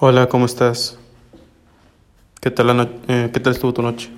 Hola, ¿cómo estás? ¿Qué tal, la no- eh, ¿qué tal estuvo tu noche?